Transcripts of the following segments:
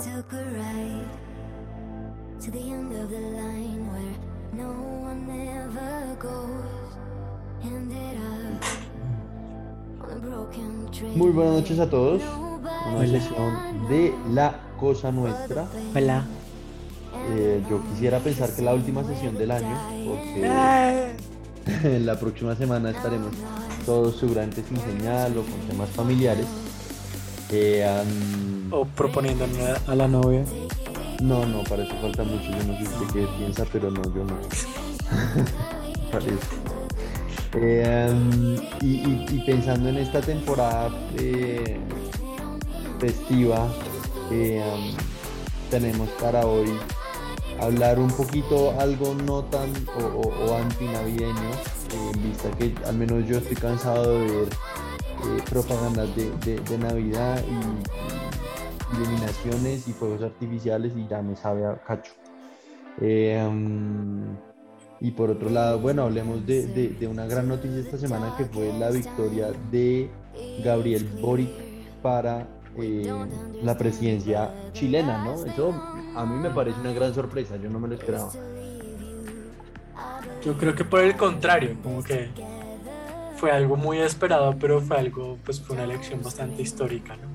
took a ride to the end of the line where no one ever goes. Ended up on a broken train. Muy buenas noches a todos. Una sesión de La Cosa Nuestra. Hola. Eh, yo quisiera pensar que es la última sesión del año, porque la próxima semana estaremos todos seguramente sin señal o con temas familiares. O proponiéndole a la novia. No, no, para eso falta mucho. Yo no sé usted qué piensa, pero no, yo no. Parece. Eh, um, y, y- y pensando en esta temporada eh, festiva, eh, um, tenemos para hoy hablar un poquito algo no tan o, o, o antinavideño, en vista que al menos yo estoy cansado de ver eh, propagandas de, de- Navidad y, iluminaciones y fuegos artificiales y ya me sabe a cacho. Um, y por otro lado, bueno, hablemos de, de- de una gran noticia esta semana que fue la victoria de Gabriel Boric para eh, la presidencia chilena, ¿no? Eso a mí me parece una gran sorpresa, yo no me lo esperaba. Yo creo que por el contrario, como que fue algo muy esperado, pero fue algo, pues fue una elección bastante histórica, ¿no?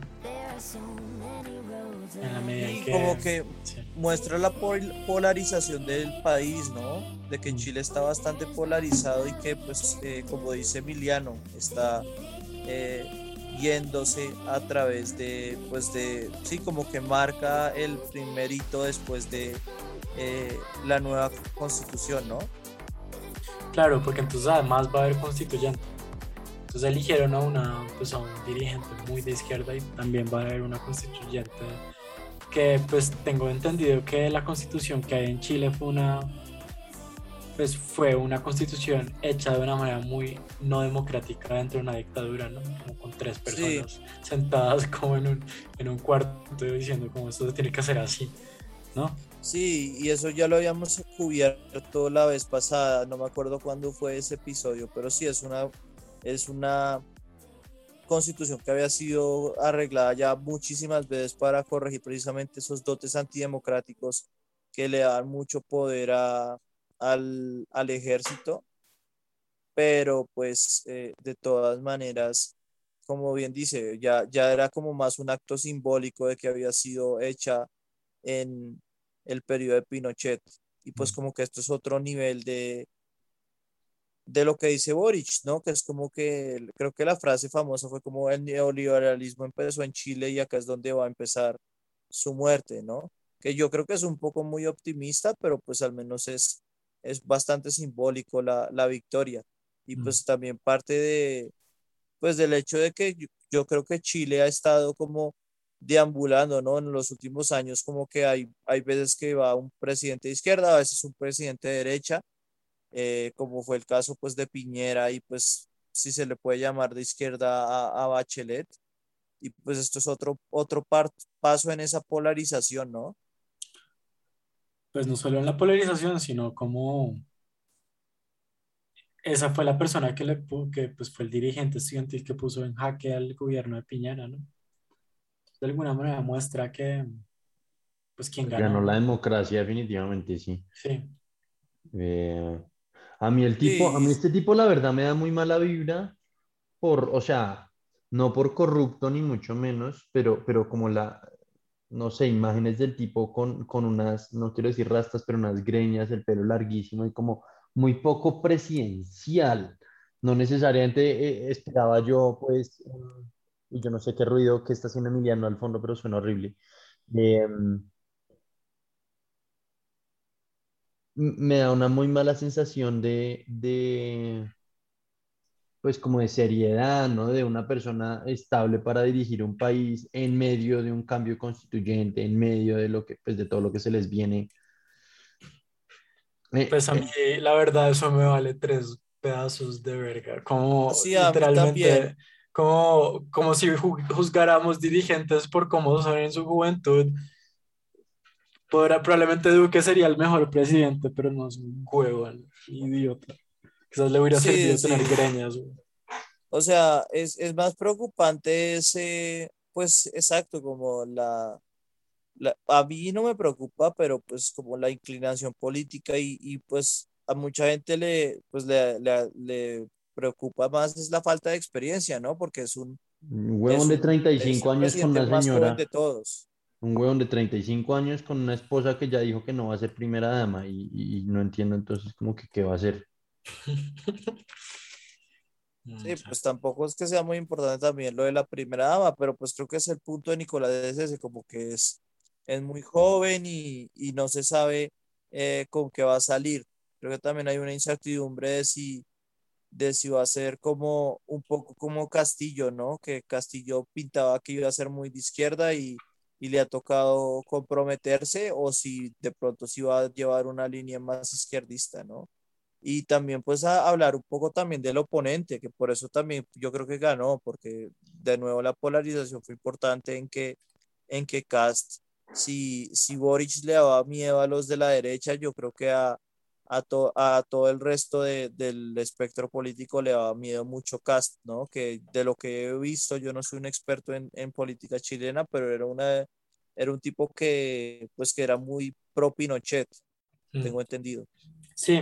En la medida en Y que... como que sí. muestra la pol- polarización del país, ¿no? De que Chile está bastante polarizado y que, pues, eh, como dice Emiliano, está eh, yéndose a través de, pues, de, sí, como que marca el primer hito después de eh, la nueva constitución, ¿no? Claro, porque entonces además va a haber constituyente. Entonces eligieron a, una, pues a un dirigente muy de izquierda y también va a haber una constituyente que pues tengo entendido que la constitución que hay en Chile fue una pues fue una constitución hecha de una manera muy no democrática dentro de una dictadura, ¿no? Como con tres personas sentadas como en un, en un cuarto diciendo como esto se tiene que hacer así, ¿no? Sí, y eso ya lo habíamos cubierto la vez pasada, no me acuerdo cuándo fue ese episodio, pero sí es una, es una constitución que había sido arreglada ya muchísimas veces para corregir precisamente esos dotes antidemocráticos que le dan mucho poder a, al, al ejército, pero pues eh, de todas maneras, como bien dice, ya, ya era como más un acto simbólico de que había sido hecha en el periodo de Pinochet. Y pues como que esto es otro nivel de, de lo que dice Boric, ¿no? Que es como que creo que la frase famosa fue como el neoliberalismo empezó en Chile y acá es donde va a empezar su muerte, ¿no? Que yo creo que es un poco muy optimista, pero pues al menos es, es bastante simbólico la, la victoria. Y Mm. pues también parte de, pues del hecho de que yo, yo creo que Chile ha estado como deambulando, ¿no? En los últimos años como que hay, hay veces que va un presidente de izquierda, a veces un presidente de derecha, eh, como fue el caso pues de Piñera y pues si se le puede llamar de izquierda a, a Bachelet. Y pues esto es otro, otro par- paso en esa polarización, ¿no? Pues no solo en la polarización, sino como esa fue la persona que, le, que pues fue el dirigente estudiantil que puso en jaque al gobierno de Piñera, ¿no? De alguna manera muestra que, pues, quién ganó. Ganó la democracia definitivamente, sí. Sí, Eh, a mí el tipo, a mí este tipo la verdad me da muy mala vibra por, o sea, no por corrupto ni mucho menos, pero, pero como la, no sé, imágenes del tipo con, con unas, no quiero decir rastas, pero unas greñas, el pelo larguísimo y como muy poco presidencial. No necesariamente eh, esperaba yo, pues, y yo no sé qué ruido que está haciendo Emiliano al fondo, pero suena horrible. Em, me da una muy mala sensación de, de, pues como de seriedad, ¿no? De una persona estable para dirigir un país en medio de un cambio constituyente, en medio de lo que, pues de todo lo que se les viene. Eh, pues a mí la verdad eso me vale tres pedazos de verga, como Sí, literalmente, como, como si ju- juzgáramos dirigentes por cómo son en su juventud. Podrá, probablemente Duque sería el mejor presidente, pero no es un huevón, idiota. Quizás le hubiera Sí, servido sí. tener greñas. güey. O sea, es, es más preocupante ese, pues exacto, como la, la- a mí no me preocupa, pero pues como la inclinación política y, y, pues a mucha gente le, pues le, le, le preocupa más es la falta de experiencia, ¿no? Porque es un, huevón de un, es 35 el años con más joven señora, de todos. Un huevón de 35 años con una esposa que ya dijo que no va a ser primera dama y, y- y no entiendo entonces como que qué va a hacer. Sí, pues tampoco es que sea muy importante también lo de la primera dama, pero pues creo que es el punto de Nicolás es ese, como que es, es muy joven y, y no se sabe eh, con qué va a salir. Creo que también hay una incertidumbre de si, de si va a ser como un poco como Castillo, ¿no? Que Castillo pintaba que iba a ser muy de izquierda y, y le ha tocado comprometerse o si de pronto sí va a llevar una línea más izquierdista, ¿no? Y también pues hablar un poco también del oponente, que por eso también yo creo que ganó, porque de nuevo la polarización fue importante en que, en que Cast, si, si Boric le daba miedo a los de la derecha, yo creo que a, a, to- a todo el resto de- del espectro político le daba miedo mucho Cast, ¿no? Que de lo que he visto, yo no soy un experto en, en política chilena, pero era, una, era un tipo que pues que era muy pro Pinochet, Mm. tengo entendido. Sí,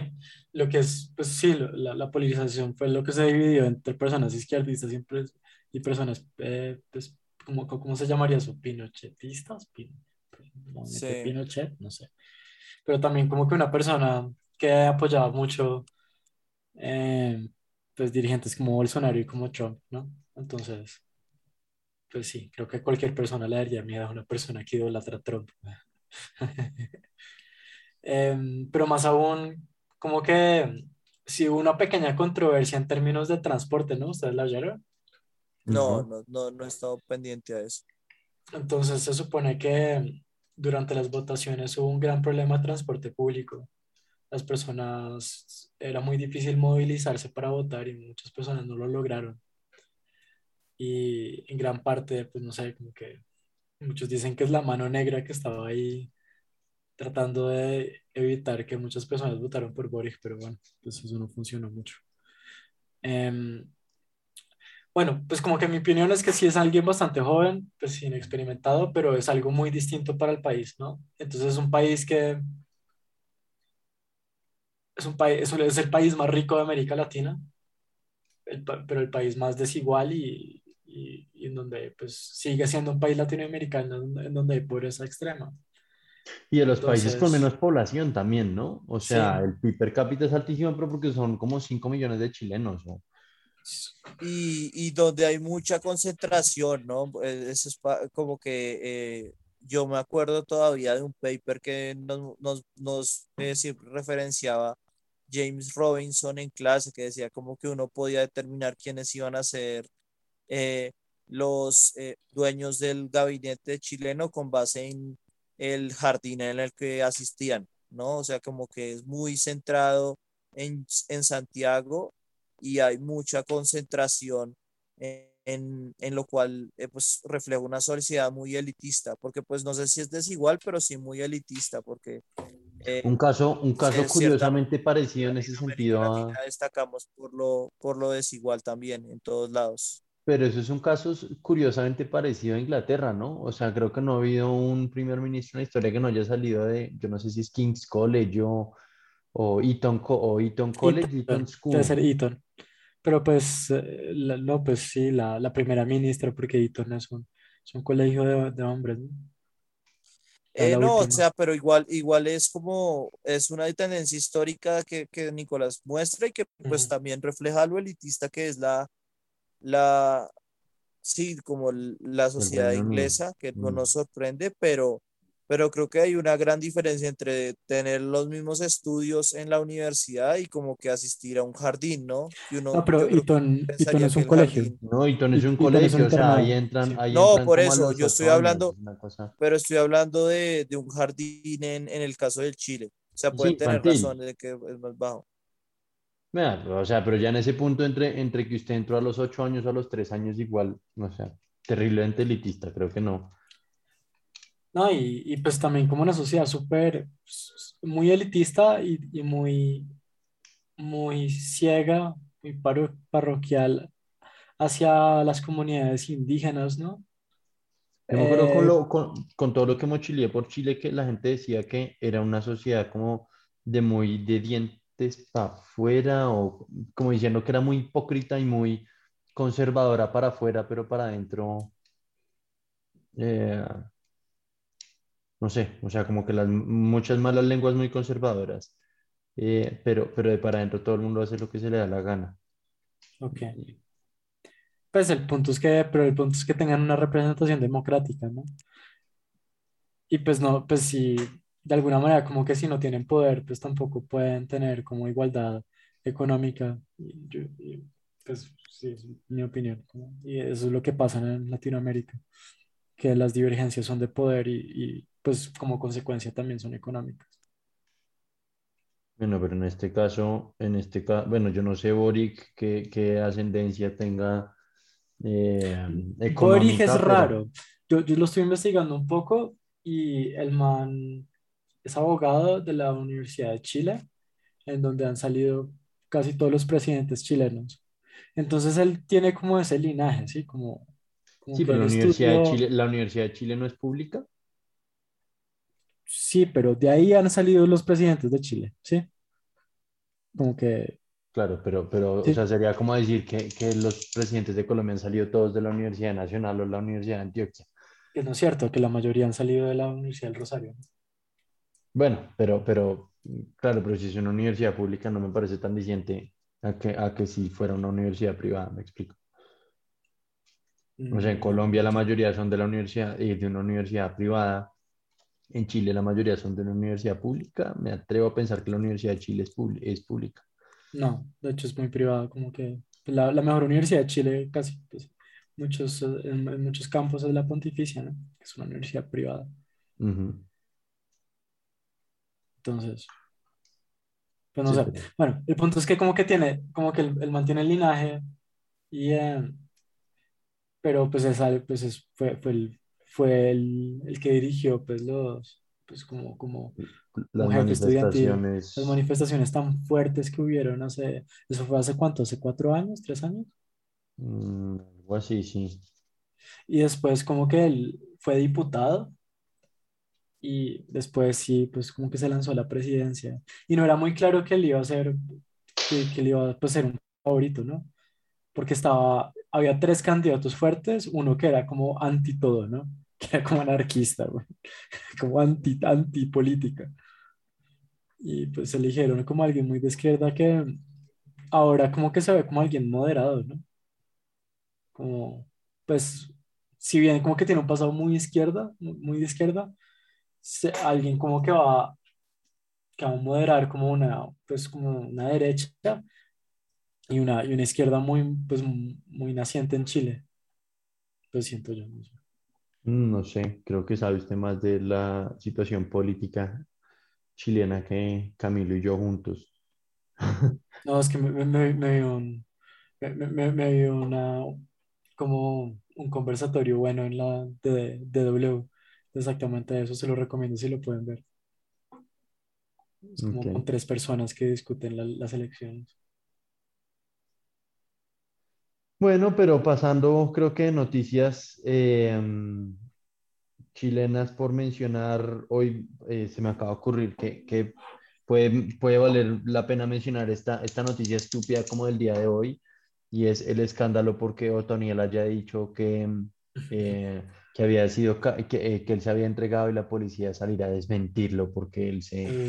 lo que es, pues sí, la, la polarización fue lo que se dividió entre personas izquierdistas y, y personas, eh, pues, ¿cómo, cómo se llamaría eso? ¿Pinochetistas? Pin- movimiento Sí. Pinochet, no sé. Pero también como que una persona que apoyaba mucho, eh, pues, dirigentes como Bolsonaro y como Trump, ¿no? Entonces, pues sí, creo que cualquier persona le daría miedo a una persona que idolatra a Trump. Em, pero más aún, como que si hubo una pequeña controversia en términos de transporte, ¿no? ¿Ustedes la oyeron? No, No. no, no, no he estado pendiente a eso. Entonces se supone que durante las votaciones hubo un gran problema de transporte público. Las personas, era muy difícil movilizarse para votar y muchas personas no lo lograron. Y en gran parte, pues no sé, como que muchos dicen que es la mano negra que estaba ahí tratando de evitar que muchas personas votaran por Boric, pero bueno, pues eso no funcionó mucho. Em, bueno, pues como que mi opinión es que sí es alguien bastante joven, pues inexperimentado, pero es algo muy distinto para el país, ¿no? Entonces es un país que es un país, es, el país más rico de América Latina, el pero el país más desigual y, y- y en donde pues sigue siendo un país latinoamericano en, donde hay pobreza extrema. Y de los países con Entonces- menos población también, ¿no? O sea, Sí. el PIB per cápita es altísimo, pero porque son como 5 millones de chilenos. ¿no? Y, y donde hay mucha concentración, ¿no? Eh, Eso es como que eh, yo me acuerdo todavía de un paper que nos, nos, nos eh, referenciaba James Robinson en clase, que decía como que uno podía determinar quiénes iban a ser eh, los eh, dueños del gabinete chileno con base en el jardín en el que asistían, ¿no? O sea, como que es muy centrado en, en Santiago y hay mucha concentración en, en, en lo cual eh, pues refleja una sociedad muy elitista, porque pues no sé si es desigual, pero sí muy elitista, porque eh, Un caso, un caso curiosamente parecido en ese sentido, a- destacamos por lo, por lo desigual también en todos lados. pero eso es un caso curiosamente parecido a Inglaterra, ¿no? O sea, creo que no ha habido un primer ministro en la historia que no haya salido de, yo no sé si es King's College o, o Eton, o Eton College, Eton Eton, School. debe ser Eton. Pero pues, eh, la- no, pues sí, la, la primera ministra, porque Eton es un, es un colegio de, de hombres, ¿no? Eh, la no, o última. sea, pero igual, igual es como, es una tendencia histórica que, que Nicolás muestra y que pues Ujú. también refleja lo elitista que es la, la, sí, como la sociedad inglesa, que no Mm. nos sorprende, pero, pero creo que hay una gran diferencia entre tener los mismos estudios en la universidad y como que asistir a un jardín, ¿no? Que uno, No, pero Eton, es un colegio. jardín- No, Eton es un Eton es un colegio, o sea, ahí entran, sí. ahí No, entran por eso, yo estoy hablando- cosa- pero estoy hablando de, de un jardín en, en el caso del Chile. O sea, Sí, pueden tener infantil. razón de que es más bajo. Vea, o sea, pero ya en ese punto entre, entre que usted entró a los ocho años o a los tres años igual, o sea, terriblemente elitista, creo que no. No, y, y pues también como una sociedad súper, s- muy elitista y, y muy, muy ciega, muy paro- parroquial hacia las comunidades indígenas, ¿no? Yo me acuerdo con, Eh, lo- con, con todo lo que mochileé por Chile, que la gente decía que era una sociedad como de muy de dientes para afuera, o como diciendo que era muy hipócrita y muy conservadora para afuera, pero para adentro, eh, no sé, o sea, como que las muchas malas lenguas muy conservadoras, eh, pero, pero de para adentro todo el mundo hace lo que se le da la gana. ok. Pues el punto es que, pero el punto es que tengan una representación democrática, ¿no? Y pues no, pues si de alguna manera como que si no tienen poder, pues tampoco pueden tener como igualdad económica. Y y, pues sí, es mi opinión. ¿no? Y eso es lo que pasa en Latinoamérica, que las divergencias son de poder y, y, pues como consecuencia también son económicas. Bueno, pero en este caso, en este caso, bueno, yo no sé, Boric, qué, qué ascendencia tenga eh, Boric es pero- raro. Yo, yo lo estoy investigando un poco y el man es abogado de la Universidad de Chile, en donde han salido casi todos los presidentes chilenos. Entonces él tiene como ese linaje, ¿sí? Como, como Sí, pero la Universidad de Chile, la Universidad de Chile no es pública. Sí, pero de ahí han salido los presidentes de Chile, ¿sí? Como que, Claro, pero, pero Sí. o sea, sería como decir que, que los presidentes de Colombia han salido todos de la Universidad Nacional o la Universidad de Antioquia. que no es cierto, que la mayoría han salido de la Universidad del Rosario. Bueno, pero, pero, claro, pero si es una universidad pública no me parece tan diciente a que, a que si fuera una universidad privada, me explico. O sea, en Mm, Colombia la mayoría son de la universidad, eh, de una universidad privada. En Chile la mayoría son de una universidad pública. Me atrevo a pensar que la Universidad de Chile es, es pública. No, de hecho es muy privado, como que la, la mejor universidad de Chile casi, pues, muchos, en, en muchos campos es la Pontificia, ¿no? Que es una universidad privada. Ujú. Entonces, pues no Sí, sé. pero- Bueno, el punto es que como que tiene, como que él mantiene el linaje y, eh, pero pues, es, al- pues es- fue, fue, el, fue el, el que dirigió pues los, pues como, como Las manifestaciones. las manifestaciones tan fuertes que hubieron hace, eso fue hace cuánto, hace cuatro años, tres años. mm, algo así, sí. Y después como que él fue diputado y después sí, pues como que se lanzó a la presidencia. Y no era muy claro que él iba a ser, que, que él iba a pues, ser un favorito, ¿no? Porque estaba, había tres candidatos fuertes, uno que era como anti todo, ¿no? Que era como anarquista, güey. Como anti, anti política. Y pues eligieron como alguien muy de izquierda que ahora como que se ve como alguien moderado, ¿no? Como, pues, si bien como que tiene un pasado muy izquierda, muy de izquierda, se- alguien como que va, que va a moderar como una, pues como una derecha y una, y una izquierda muy, pues muy naciente en Chile. Lo siento yo. no sé. Mm, No sé, creo que sabe usted más de la situación política chilena que Camilo y yo juntos. No, es que me, me, dio un, me, me, dio una, como un conversatorio bueno en la de, de W. Exactamente eso, se lo recomiendo si lo pueden ver. Es como Ok. con tres personas que discuten la- las elecciones. Bueno, pero pasando, creo que noticias eh, chilenas por mencionar, hoy eh, se me acaba de ocurrir que, que puede, puede valer la pena mencionar esta, esta noticia estúpida como del día de hoy, y es el escándalo porque Otoniel haya dicho que, mm, eh, que había sido, que, eh, que él se había entregado y la policía salirá a desmentirlo porque él se...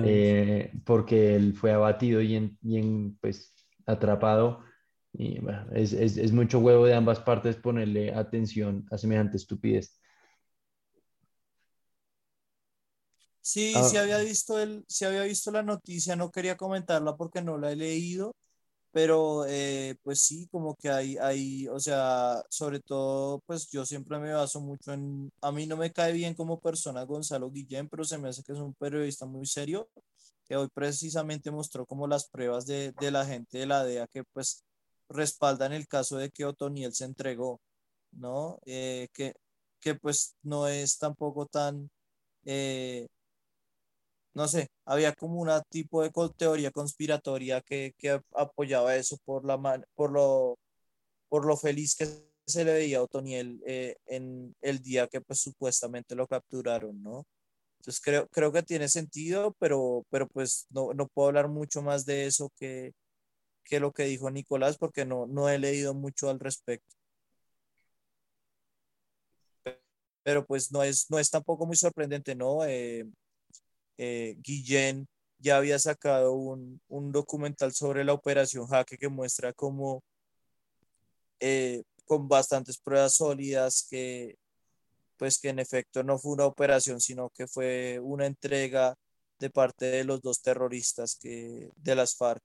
Eh, porque él fue abatido y, en, y en, pues, atrapado. Y bueno, es, es, es mucho huevo de ambas partes ponerle atención a semejante estupidez. Sí, Ah. sí había visto el, sí había visto la noticia, no quería comentarla porque no la he leído, pero eh, pues sí, como que hay, hay, o sea, sobre todo, pues yo siempre me baso mucho en, a mí no me cae bien como persona Gonzalo Guillén, pero se me hace que es un periodista muy serio, que hoy precisamente mostró como las pruebas de, de la gente de la DEA que pues respaldan el caso de que Otoniel se entregó, ¿no? Eh, que, que pues no es tampoco tan... eh, no sé, había como una tipo de teoría conspiratoria que, que apoyaba eso por la por lo por lo feliz que se le veía a Otoniel eh, en el día que pues supuestamente lo capturaron, ¿no? Entonces creo, creo que tiene sentido, pero, pero pues no, no puedo hablar mucho más de eso que, que lo que dijo Nicolás porque no, no he leído mucho al respecto. Pero pues no es, no es tampoco muy sorprendente, ¿no? Eh, eh, Guillén ya había sacado un, un, documental sobre la operación Jaque que muestra cómo eh, con bastantes pruebas sólidas que pues que en efecto no fue una operación, sino que fue una entrega de parte de los dos terroristas que, de las FARC.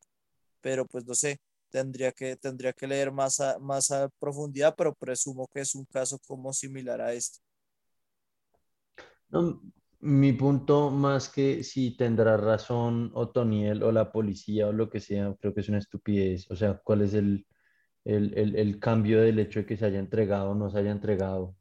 Pero pues no sé, tendría que, tendría que leer más a, más a profundidad, pero presumo que es un caso como similar a este. mi punto más que si tendrá razón Otoniel o la policía o lo que sea, creo que es una estupidez. O sea, ¿cuál es el, el, el, el cambio del hecho de que se haya entregado o no se haya entregado?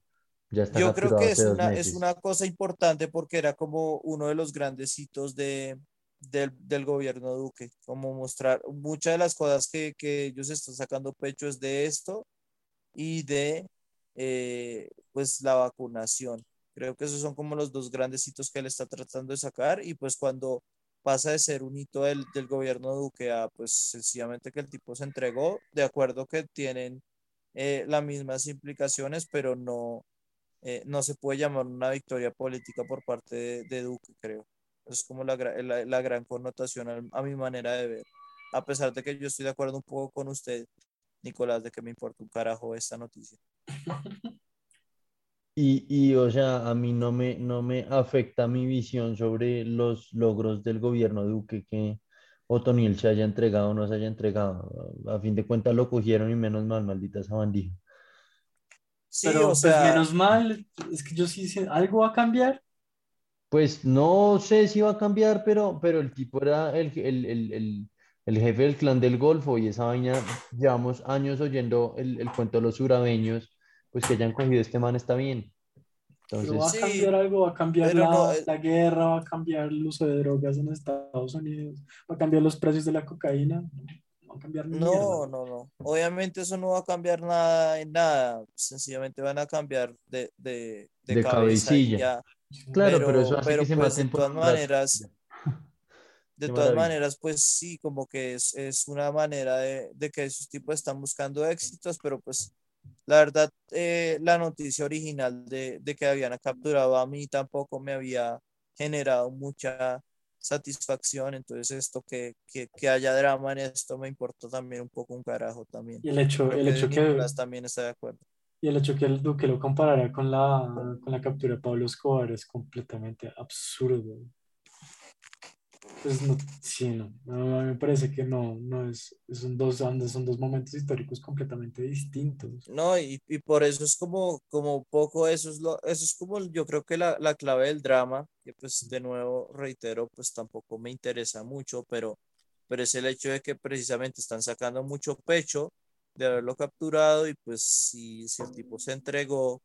Yo creo que es una, es una cosa importante porque era como uno de los grandes hitos de, del, del, gobierno Duque, como mostrar muchas de las cosas que, que ellos están sacando pecho es de esto y de eh, pues la vacunación. Creo que esos son como los dos grandes hitos que él está tratando de sacar y pues cuando pasa de ser un hito del, del gobierno Duque a pues sencillamente que el tipo se entregó, de acuerdo que tienen eh, las mismas implicaciones, pero no, eh, no se puede llamar una victoria política por parte de, Duque, creo. Es como la, la, gran connotación a, mi manera de ver. A pesar de que yo estoy de acuerdo un poco con usted, Nicolás, de que me importa un carajo esta noticia. Y, y, o sea, a mí no me, no me afecta mi visión sobre los logros del gobierno Duque que Otoniel se haya entregado o no se haya entregado. A fin de cuentas lo cogieron y menos mal, maldita esa bandija. Pero pues, menos mal, es que yo sí ¿algo va a cambiar? Pues no sé si va a cambiar, pero, pero el tipo era el, el, el, el jefe del clan del Golfo y esa vaina, llevamos años oyendo el, cuento de los urabeños, pues que hayan cogido este man está bien. Entonces, va a cambiar algo, va a cambiar la, eh, la, guerra, va a cambiar el uso de drogas en Estados Unidos, va a cambiar los precios de la cocaína cambiar No, no, no. Obviamente eso no va a cambiar nada en nada. Sencillamente van a cambiar de, de, de, cabecilla. Claro, pero, eso hace que se pues, de todas maneras, de todas maneras, pues sí, como que es, es una manera de, de, que esos tipos están buscando éxitos, pero pues la verdad, eh, la noticia original de, de que habían capturado a mí tampoco me había generado mucha satisfacción, entonces esto que, que, que, haya drama en esto me importó también un poco un carajo también. Y el hecho, el hecho que... También está de acuerdo. Y el hecho que el Duque lo comparara con la, con la captura de Pablo Escobar es completamente absurdo. Pues no, sí, no, no, me parece que no, no es, son dos, son dos momentos históricos completamente distintos. No, y, y, por eso es como, como poco, eso es, lo, eso es como yo creo que la, la clave del drama, que pues de nuevo reitero, pues tampoco me interesa mucho, pero, pero es el hecho de que precisamente están sacando mucho pecho de haberlo capturado y pues si, si el tipo se entregó,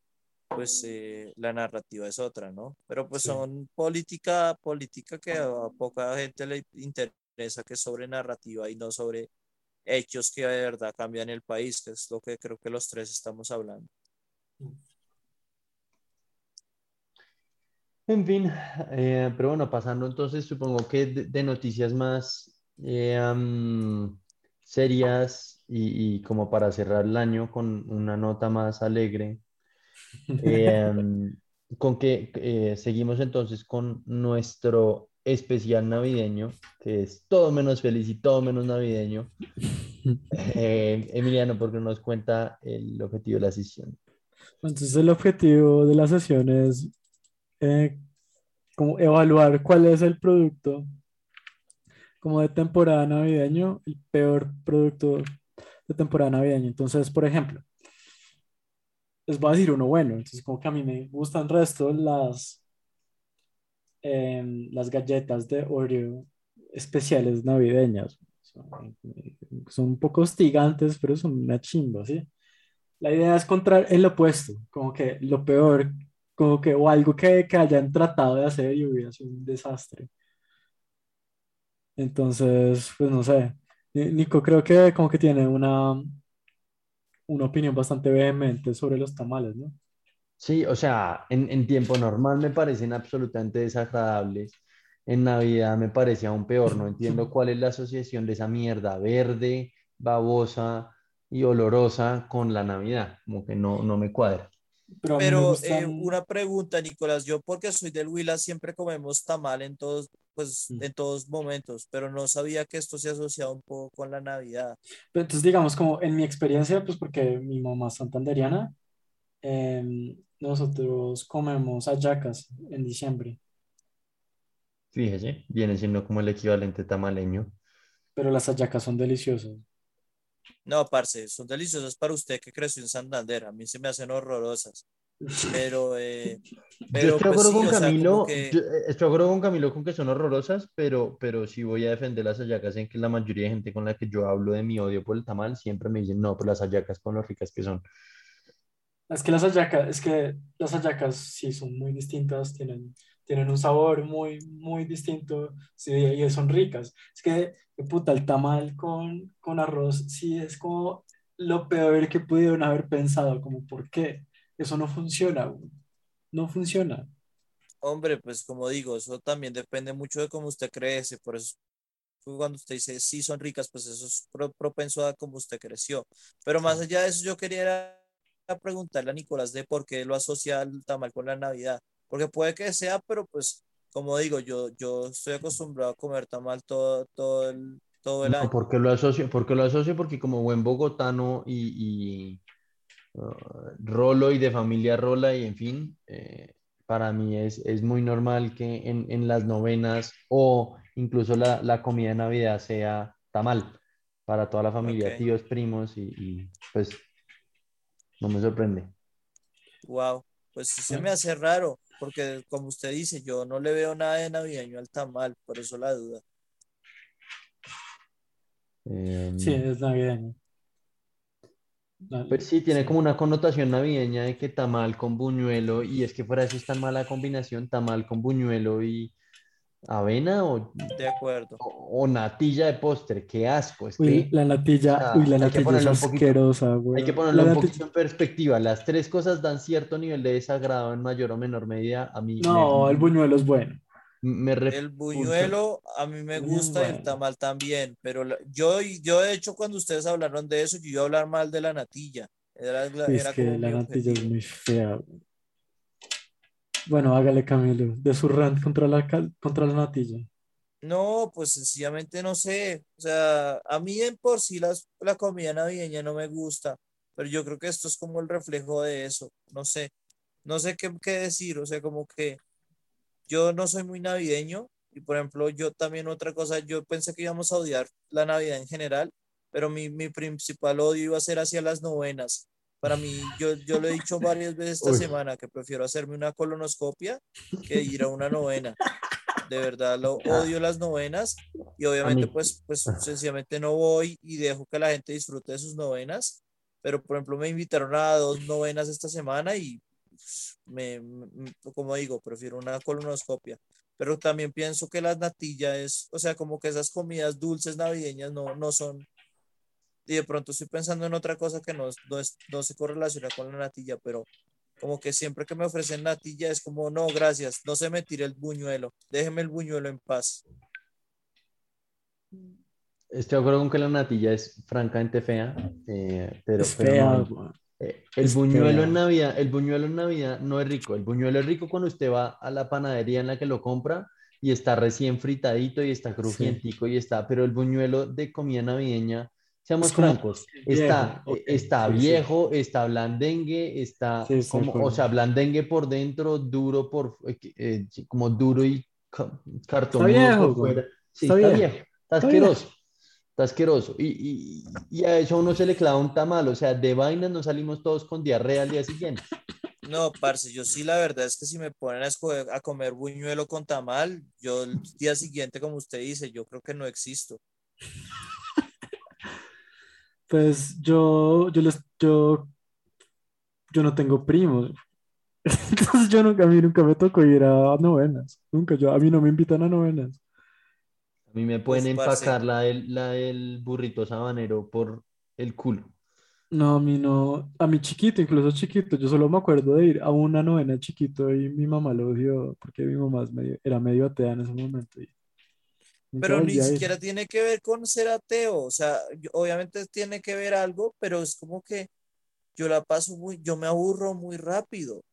pues eh, la narrativa es otra, ¿no? Pero pues son política, política que a poca gente le interesa que sobre narrativa y no sobre hechos que de verdad cambian el país, que es lo que creo que los tres estamos hablando. En fin, eh, pero bueno, pasando entonces, supongo que de, noticias más eh, serias y, y como para cerrar el año con una nota más alegre, Em, con que eh, seguimos entonces con nuestro especial navideño, que es todo menos feliz y todo menos navideño. Eh, Emiliano, porque nos cuenta el objetivo de la sesión. Entonces el objetivo de la sesión es eh, como evaluar cuál es el producto como de temporada navideño, el peor producto de temporada navideño. Entonces, por ejemplo, les voy a decir uno bueno. Entonces, como que a mí me gustan resto las, em, las galletas de Oreo especiales navideñas. Son, un poco hostigantes, pero son una chimba, ¿sí? La idea es encontrar el opuesto, como que lo peor, como que, o algo que, que hayan tratado de hacer y hubiera sido un desastre. Entonces, pues no sé. Nico creo que como que tiene una, una opinión bastante vehemente sobre los tamales, ¿no? Sí, o sea, en, en tiempo normal me parecen absolutamente desagradables. En Navidad me parece aún peor. No entiendo cuál es la asociación de esa mierda verde, babosa y olorosa con la Navidad. Como que no, no me cuadra. Pero, Pero gustan- eh, una pregunta, Nicolás, yo porque soy del Huila siempre comemos tamal en todos, pues, Mm. en todos momentos, pero no sabía que esto se asociaba un poco con la Navidad. Pero Entonces, digamos, como en mi experiencia, pues porque mi mamá es santanderiana, em, nosotros comemos hallacas en diciembre, Fíjese, viene siendo como el equivalente tamaleño. pero las hallacas son deliciosas. No, parce, son deliciosas para usted que creció en Santander, a mí se me hacen horrorosas, pero, eh, Yo pero estoy de pues acuerdo sí, con o sea, Camilo, que- yo, eh, estoy de acuerdo con Camilo con que son horrorosas, pero, pero sí voy a defender las hallacas en que la mayoría de gente con la que yo hablo de mi odio por el tamal siempre me dicen, no, pues las hallacas con lo ricas que son. Es que las hallacas, es que las hallacas sí son muy distintas, tienen, tienen un sabor muy, muy distinto, sí, y son ricas. Es que, puta, el tamal con, con arroz, sí, es como lo peor que pudieron haber pensado, como, ¿por qué? Eso no funciona, güey. no funciona. Hombre, pues como digo, eso también depende mucho de cómo usted crece, por eso cuando usted dice sí son ricas, pues eso es pro- propenso a cómo usted creció. Pero más allá de eso, yo quería preguntarle a Nicolás de por qué lo asocia el tamal con la Navidad, porque puede que sea, pero pues como digo, yo, yo estoy acostumbrado a comer tamal todo, todo el, todo el No, año. ¿por qué lo asocio? Porque lo asocio porque como buen bogotano y, y, uh, rolo y de familia rola y en fin, eh, para mí es, es muy normal que en, en las novenas o incluso la, la comida de Navidad sea tamal para toda la familia, tíos, primos y, y, pues no me sorprende. Wow, pues se me hace raro, porque como usted dice, yo no le veo nada de navideño al tamal, por eso la duda. Eh, Sí, es navideño. La- Pues sí, tiene como una connotación navideña de que tamal con buñuelo, y es que fuera de eso es tan mala combinación, tamal con buñuelo y avena o, De acuerdo. o- o natilla de postre, qué asco, es Uy, que la natilla, sea, uy, la hay que natilla es asquerosa, güey. hay que ponerlo La un natilla- poquito en perspectiva, las tres cosas dan cierto nivel de desagrado en mayor o menor medida, a mí No, me, el buñuelo es bueno. me. El buñuelo a mí me gusta y el bueno. tamal también, pero la- yo, yo de hecho cuando ustedes hablaron de eso, yo iba a hablar mal de la natilla. Era, Sí, es era que como la natilla es muy fea. güey. Bueno, hágale Camilo, de su rant contra la, contra la natilla. No, pues sencillamente no sé. O sea, a mí en por sí las, la comida navideña no me gusta, pero yo creo que esto es como el reflejo de eso. No sé, no sé qué, qué decir. O sea, como que yo no soy muy navideño y por ejemplo, yo también otra cosa, yo pensé que íbamos a odiar la Navidad en general, pero mi, mi principal odio iba a ser hacia las novenas. Para mí, yo, yo lo he dicho varias veces esta Uy. semana que prefiero hacerme una colonoscopia que ir a una novena. De verdad, lo odio las novenas y obviamente pues, pues sencillamente no voy y dejo que la gente disfrute de sus novenas. Pero por ejemplo me invitaron a dos novenas esta semana y pues, me, me- como digo, prefiero una colonoscopia. Pero también pienso que las natillas es, o sea, como que esas comidas dulces navideñas no, no son. Y de pronto estoy pensando en otra cosa que no, es- no, es- no se correlaciona con la natilla, pero como que siempre que me ofrecen natilla es como, no, gracias, no se me tire el buñuelo, déjeme el buñuelo en paz. Estoy de acuerdo con que la natilla es francamente fea, eh, pero, es fea. Eh, el Es buñuelo fea. en Navidad, el buñuelo en Navidad no es rico. El buñuelo es rico cuando usted va a la panadería en la que lo compra y está recién fritadito y está crujientico y está, pero el buñuelo de comida navideña, seamos Es francos, viejo, está, ok, eh, está sí, sí. viejo, está blandengue, está Sí, como, o sea, blandengue por dentro, duro por, eh, eh, como duro y ca- cartonudo viejo, por fuera. Sí, Está está viejo. viejo, está Está viejo. asqueroso. Está asqueroso. Y, y, y a eso a uno se le clava un tamal. O sea, de vainas nos salimos todos con diarrea al día siguiente. No, parce, yo sí la verdad es que si me ponen a escoger a comer buñuelo con tamal, yo el día siguiente, como usted dice, yo creo que no existo. Pues yo, yo les, yo, yo no tengo primos. Entonces yo nunca, a mí nunca me tocó ir a novenas. Nunca, yo, a mí no me invitan a novenas. A mí me pueden parce. empacar la del, la del burrito sabanero por el culo. No, a mí no, a mí chiquito, incluso chiquito, yo solo me acuerdo de ir a una novena chiquito y mi mamá lo odió porque mi mamá es medio- era medio atea en ese momento. y Pero ni siquiera tiene que ver con ser ateo, o sea, obviamente tiene que ver algo, pero es como que yo la paso muy, yo me aburro muy rápido.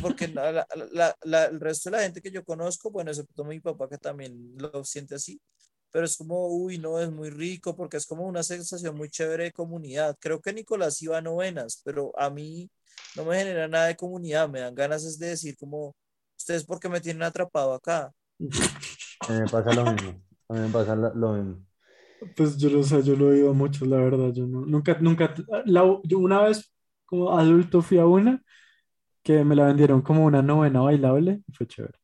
Porque la- la- la- el resto de la gente que yo conozco, bueno, excepto mi papá que también lo siente así, pero es como, uy, no, es muy rico porque es como una sensación muy chévere de comunidad. Creo que Nicolás iba a novenas, pero a mí no me genera nada de comunidad, me dan ganas es de decir como, ustedes porque me tienen atrapado acá. A mí me pasa lo mismo. A mí me pasa lo, lo mismo. Pues yo no sé, yo lo he ido mucho, la verdad, yo no, nunca, nunca, la- yo una vez como adulto fui a una que me la vendieron como una novena bailable y fue chévere.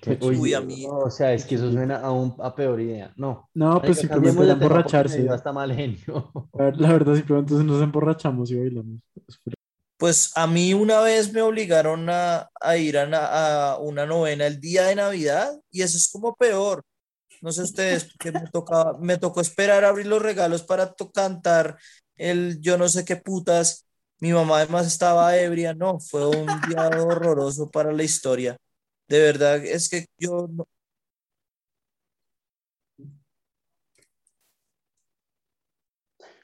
Que- Uy, uy, a mí- o sea, es que eso suena a, un, a peor idea. No. No, pues simplemente era me emborracharse. hasta mal genio. La verdad, simplemente nos emborrachamos y bailamos. Pues a mí una vez me obligaron a, ir a, na- a una novena el día de Navidad y eso es como peor. No sé ustedes, porque me tocó esperar a abrir los regalos para cantar el yo no sé qué putas. Mi mamá además estaba ebria, no, fue un día horroroso para la historia. De verdad, es que yo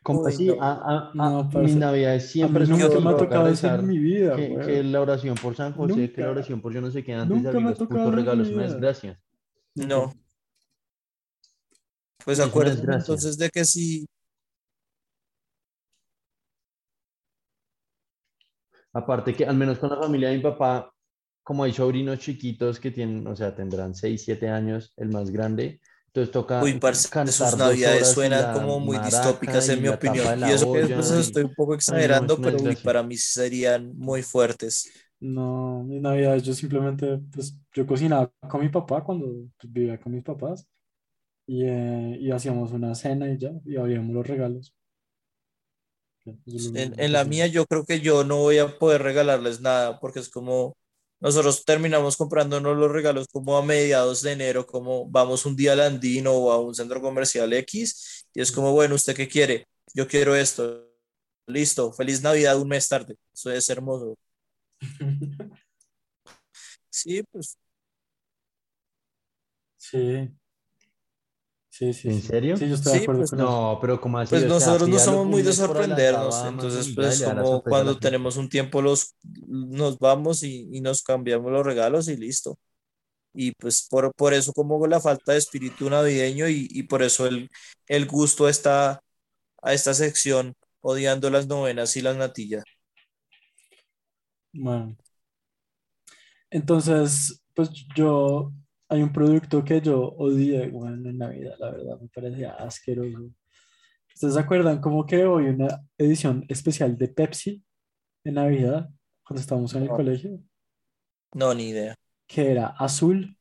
Como Uy, así, no. a, a- a- No, mis parce, navidades A siempre mí son nunca me ha tocado eso en mi vida, que, güey. que la oración por San José, que la oración por yo no sé qué antes de Nunca abrir me ha los putos regalos, mi una desgracia. no. Pues acuérdense entonces de que si Aparte que al menos con la familia de mi papá, como hay sobrinos chiquitos que tienen, o sea, tendrán 6, 7 años, el más grande, entonces toca Uy, parce, cantar sus navidades suenan como muy distópicas en mi opinión. Y eso que pues, y- estoy un poco exagerando, pero uy, para mí serían muy fuertes. No, mis navidades yo simplemente, pues yo cocinaba con mi papá cuando pues, vivía con mis papás y, eh, y hacíamos una cena y ya, y abríamos los regalos. En, la mía yo creo que yo no voy a poder regalarles nada porque es como nosotros terminamos comprándonos los regalos como a mediados de enero, como vamos un día al Andino o a un centro comercial X y es como, bueno, ¿usted qué quiere? Yo quiero esto. Listo, feliz Navidad un mes tarde. Eso es hermoso. Sí, pues Sí. Sí, sí, ¿En sí. serio? Sí, yo estoy Sí, de acuerdo pues con eso. No, pero como así, Pues nosotros no somos muy de sorprendernos, entonces pues como cuando tenemos un tiempo los nos vamos y, y nos cambiamos los regalos y listo. Y pues por, por eso como la falta de espíritu navideño y, y por eso el, el gusto a esta, a esta sección odiando las novenas y las natillas. Bueno. Entonces, pues yo, hay un producto que yo odié, bueno, en Navidad, la verdad, me parecía asqueroso. ¿Ustedes se acuerdan como que hoy una edición especial de Pepsi en Navidad, cuando estábamos en el No. colegio, No, ni idea. que era azul?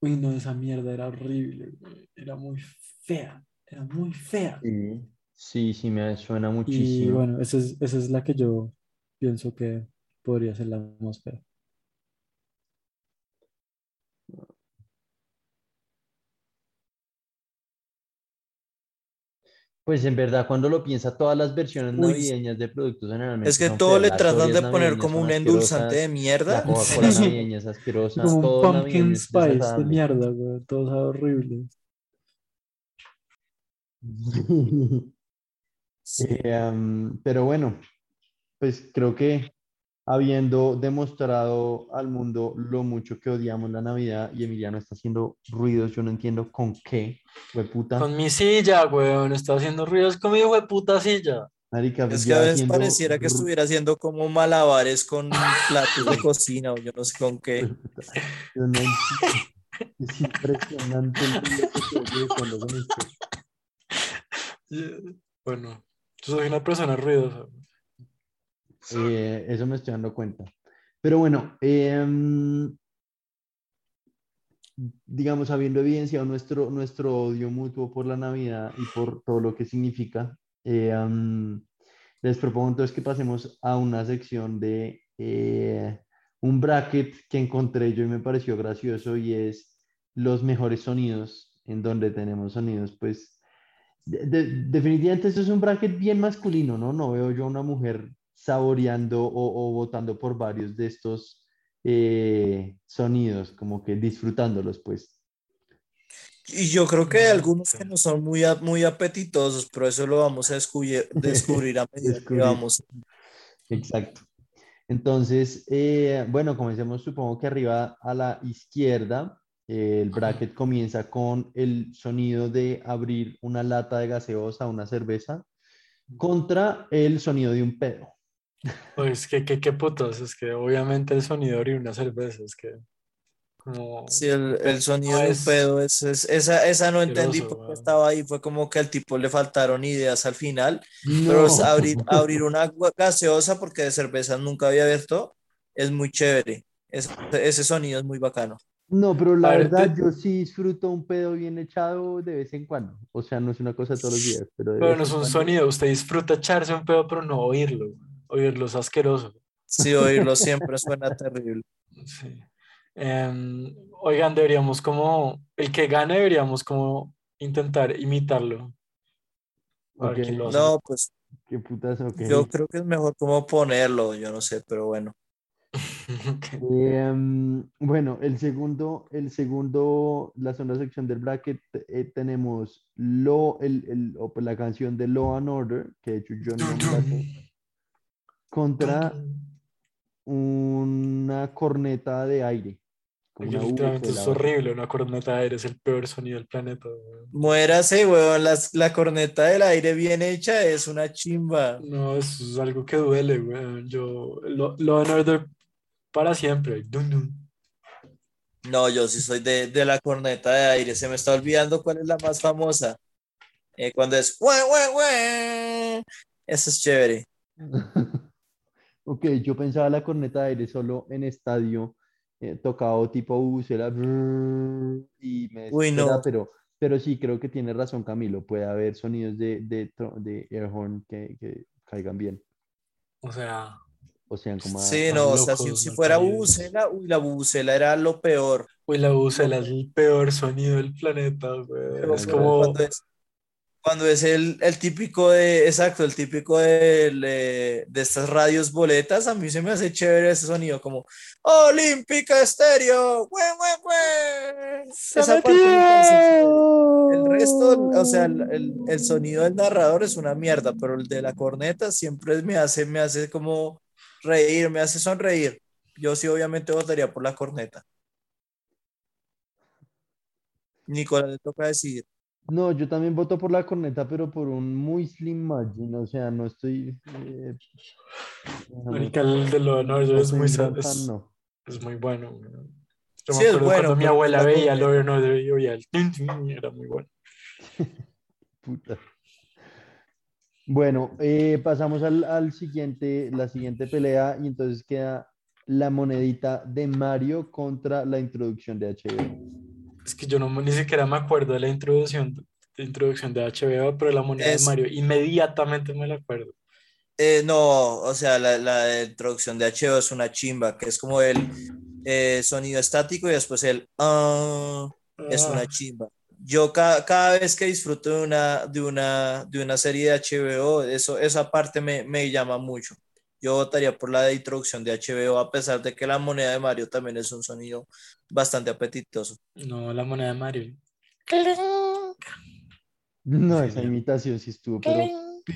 Uy, no, esa mierda era horrible, güey, Era muy fea, era muy fea. Sí, sí, sí, me suena Y muchísimo. bueno, esa es, esa es la que yo pienso que podría ser la más fea. Pues en verdad, cuando lo piensa, todas las versiones Uy, navideñas de productos generalmente Es que todo le tratan de poner como un endulzante de mierda. La Sí. navideña es asquerosa, Como un pumpkin spice de mierda, güey. Todo sabe horrible. Sí. Eh, pero bueno, pues creo que habiendo demostrado al mundo lo mucho que odiamos la Navidad y Emiliano está haciendo ruidos, yo no entiendo con qué, fue puta. Con mi silla, weón. Está haciendo ruidos con mi hijo de puta silla. Marica, Es que a veces haciendo pareciera que estuviera haciendo como malabares con platos de cocina o yo no sé con qué. Yo no entiendo. Es impresionante el ruido que se oye cuando. Bueno, yo soy una persona ruidosa. Eh, eso me estoy dando cuenta. Pero bueno, em, digamos, habiendo evidenciado nuestro, nuestro odio mutuo por la Navidad y por todo lo que significa, eh, am, les propongo entonces que pasemos a una sección de eh, un bracket que encontré yo y me pareció gracioso y es los mejores sonidos, en donde tenemos sonidos pues de- de- definitivamente esto es un bracket bien masculino, ¿no? No veo yo a una mujer saboreando o, o votando por varios de estos eh, sonidos, como que disfrutándolos, pues. Y yo creo que hay algunos que no son muy, muy apetitosos, pero eso lo vamos a descubrir, descubrir a medida que Descubrir. vamos. Exacto. Entonces, eh, bueno, comencemos supongo que arriba a la izquierda. eh, el bracket comienza con el sonido de abrir una lata de gaseosa, una cerveza, contra el sonido de un pedo. Pues que, que, qué putos, es que obviamente el sonido de abrir una cerveza es que como Sí, el, el sonido no de un es pedo, es, es- esa, esa no entendí asqueroso, por qué weón. estaba ahí, fue como que al tipo le faltaron ideas al final, pero es No. abrir, abrir una gaseosa porque de cerveza nunca había abierto, es muy chévere, Es- ese sonido es muy bacano. No, pero la A ver, verdad te- yo sí disfruto un pedo bien echado de vez en cuando. O sea, no es una cosa todos los días, pero de Pero no es un cuando. sonido, usted disfruta echarse un pedo, pero no oírlo. Oírlo es asqueroso. Sí, oírlo siempre suena terrible. Sí. Em, oigan, deberíamos como, el que gane deberíamos como intentar imitarlo. A ver Ok, quién lo hace. No, pues qué putas, ok. yo creo que es mejor como ponerlo, yo no sé, pero bueno. Em, bueno, el segundo, el segundo, la segunda sección del bracket, eh, tenemos lo, el, el- o, pues, la canción de Law and Order, que de hecho yo no me la sé, contra una corneta de aire. literalmente búfala es horrible, una corneta de aire es el peor sonido del planeta. weón. Muérase, weón, las- la corneta del aire bien hecha es una chimba. No, eso es algo que duele, weón. Yo, lo, lo en Order para siempre. Dun, dun. No, yo sí soy de, de la corneta de aire. Se me está olvidando cuál es la más famosa. Eh, cuando es "Hue, hue, hue". Eso es chévere. Ok, yo pensaba la corneta de aire solo en estadio, eh, tocado tipo bucela, y me Uy, no. pero, pero sí, creo que tiene razón Camilo, puede haber sonidos de, de, de air horn que, que caigan bien, O sea, o sean como... Sí, a- no, o sea, si, si fuera bubucela, uy, la bubucela era lo peor. uy, la bucela es el peor sonido del planeta. Pero Es como, cuando es, cuando es el, el típico de, exacto, el típico de, de, estas radios boletas, a mí se me hace chévere ese sonido, como Olímpica Estéreo, me parece chévere. El resto, o sea, el, el- el sonido del narrador es una mierda, pero el de la corneta siempre me hace, me hace como reír, me hace sonreír. Yo sí obviamente votaría por la corneta. Nicolás le toca decidir. No, yo también voto por la corneta, pero por un muy slim margin, o sea, no estoy... eh, no, marica, el de lo no es muy, gran es, no. es muy bueno. Yo Sí, me es bueno, cuando mi abuela la veía Law and Order y oía el era muy bueno. Puta. Bueno, eh, pasamos al, al siguiente, la siguiente pelea y entonces queda la monedita de Mario contra la introducción de HBO. Es que yo no ni siquiera me acuerdo de la introducción de, introducción de HBO, pero la moneda Es- de Mario inmediatamente me la acuerdo. Eh, no, o sea, la, la introducción de HO es una chimba, que es como el eh, sonido estático y después el ah, es Ah, una chimba. Yo ca- cada vez que disfruto de una, de una, de una serie de HBO, eso, esa parte me, me llama mucho. Yo votaría por la de introducción de HBO, a pesar de que la moneda de Mario también es un sonido bastante apetitoso. no, la moneda de Mario. No, esa imitación sí estuvo, pero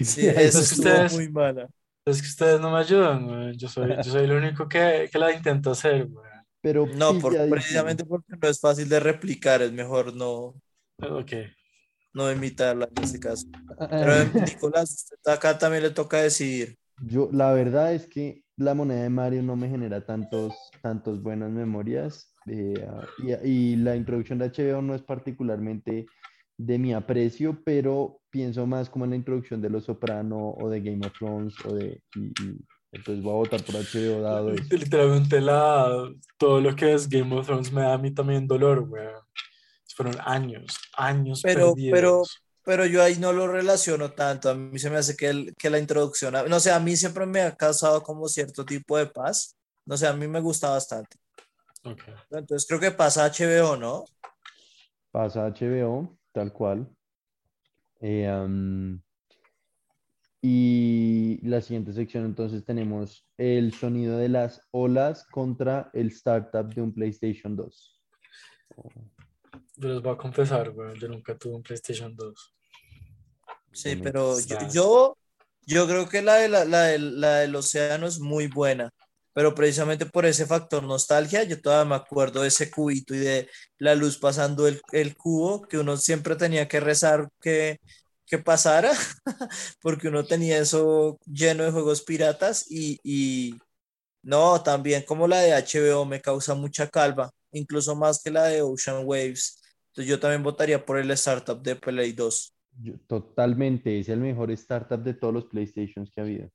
Sí, eso Es que estuvo ustedes- muy mala. Es que ustedes no me ayudan, weón. Yo soy, yo soy el único que, que la intento hacer, weón. pero No, por- precisamente porque no es fácil de replicar, es mejor no, Ok. no imitarla en este caso. Pero eh, Nicolás, usted acá también le toca decidir. Yo, la verdad es que la moneda de Mario no me genera tantos, tantos buenas memorias eh, y, y la introducción de HBO no es particularmente de mi aprecio, pero pienso más como en la introducción de Los Soprano o de Game of Thrones o de... Y, y, entonces voy a votar por HBO dado eso. Literalmente la, todo lo que es Game of Thrones me da a mí también dolor, weón. Fueron años, años Pero- perdidos. pero- Pero yo ahí no lo relaciono tanto. A mí se me hace que, el- que la introducción, a- no sé, a mí siempre me ha causado como cierto tipo de paz. No sé, a mí me gusta bastante. Ok. Entonces creo que pasa a HBO, ¿no? Pasa a HBO, tal cual. Eh, am, y la siguiente sección, entonces tenemos el sonido de las olas contra el startup de un PlayStation 2. Yo les voy a confesar, güey, yo nunca tuve un PlayStation 2. Sí, pero yo, está. yo, yo creo que la, de la, la del- la del océano es muy buena, pero precisamente por ese factor nostalgia, yo todavía me acuerdo de ese cubito y de la luz pasando el, el cubo, que uno siempre tenía que rezar que, que pasara, porque uno tenía eso lleno de juegos piratas y, y no, también como la de HBO me causa mucha calva, incluso más que la de Ocean Waves. Entonces yo también votaría por el startup de Play 2. Yo, totalmente, es el mejor startup de todos los PlayStations que ha habido.